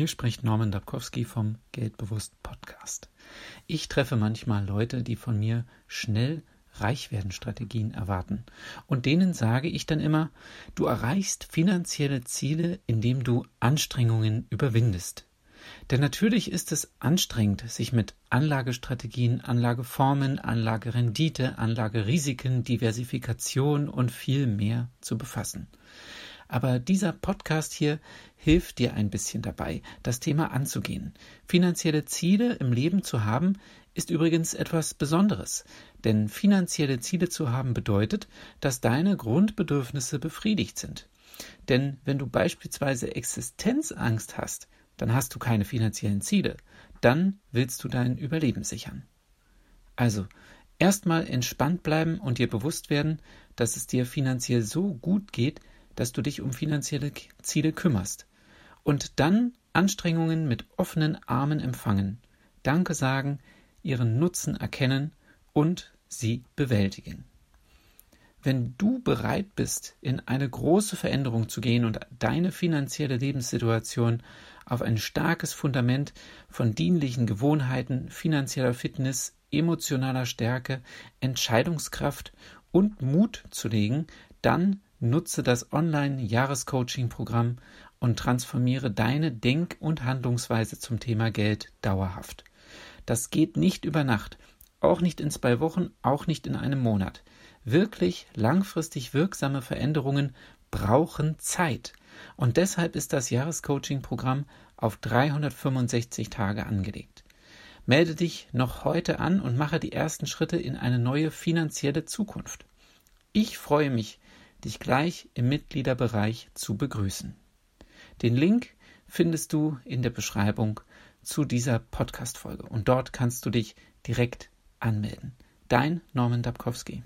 Hier spricht Norman Dabkowski vom Geldbewusst Podcast. Ich treffe manchmal Leute, die von mir schnell reich werden Strategien erwarten. Und denen sage ich dann immer, du erreichst finanzielle Ziele, indem du Anstrengungen überwindest. Denn natürlich ist es anstrengend, sich mit Anlagestrategien, Anlageformen, Anlagerendite, Anlagerisiken, Diversifikation und viel mehr zu befassen. Aber dieser Podcast hier hilft dir ein bisschen dabei, das Thema anzugehen. Finanzielle Ziele im Leben zu haben, ist übrigens etwas Besonderes. Denn finanzielle Ziele zu haben bedeutet, dass deine Grundbedürfnisse befriedigt sind. Denn wenn du beispielsweise Existenzangst hast, dann hast du keine finanziellen Ziele. Dann willst du dein Überleben sichern. Also, erstmal entspannt bleiben und dir bewusst werden, dass es dir finanziell so gut geht, dass du dich um finanzielle Ziele kümmerst. Und dann Anstrengungen mit offenen Armen empfangen, Danke sagen, ihren Nutzen erkennen und sie bewältigen. Wenn du bereit bist, in eine große Veränderung zu gehen und deine finanzielle Lebenssituation auf ein starkes Fundament von dienlichen Gewohnheiten, finanzieller Fitness, emotionaler Stärke, Entscheidungskraft und Mut zu legen, dann Nutze das Online-Jahrescoaching-Programm und transformiere deine Denk- und Handlungsweise zum Thema Geld dauerhaft. Das geht nicht über Nacht, auch nicht in zwei Wochen, auch nicht in einem Monat. Wirklich langfristig wirksame Veränderungen brauchen Zeit. Und deshalb ist das Jahrescoaching-Programm auf 365 Tage angelegt. Melde dich noch heute an und mache die ersten Schritte in eine neue finanzielle Zukunft. Ich freue mich, dich gleich im Mitgliederbereich zu begrüßen. Den Link findest du in der Beschreibung zu dieser Podcast-Folge und dort kannst du dich direkt anmelden. Dein Norman Dabkowski.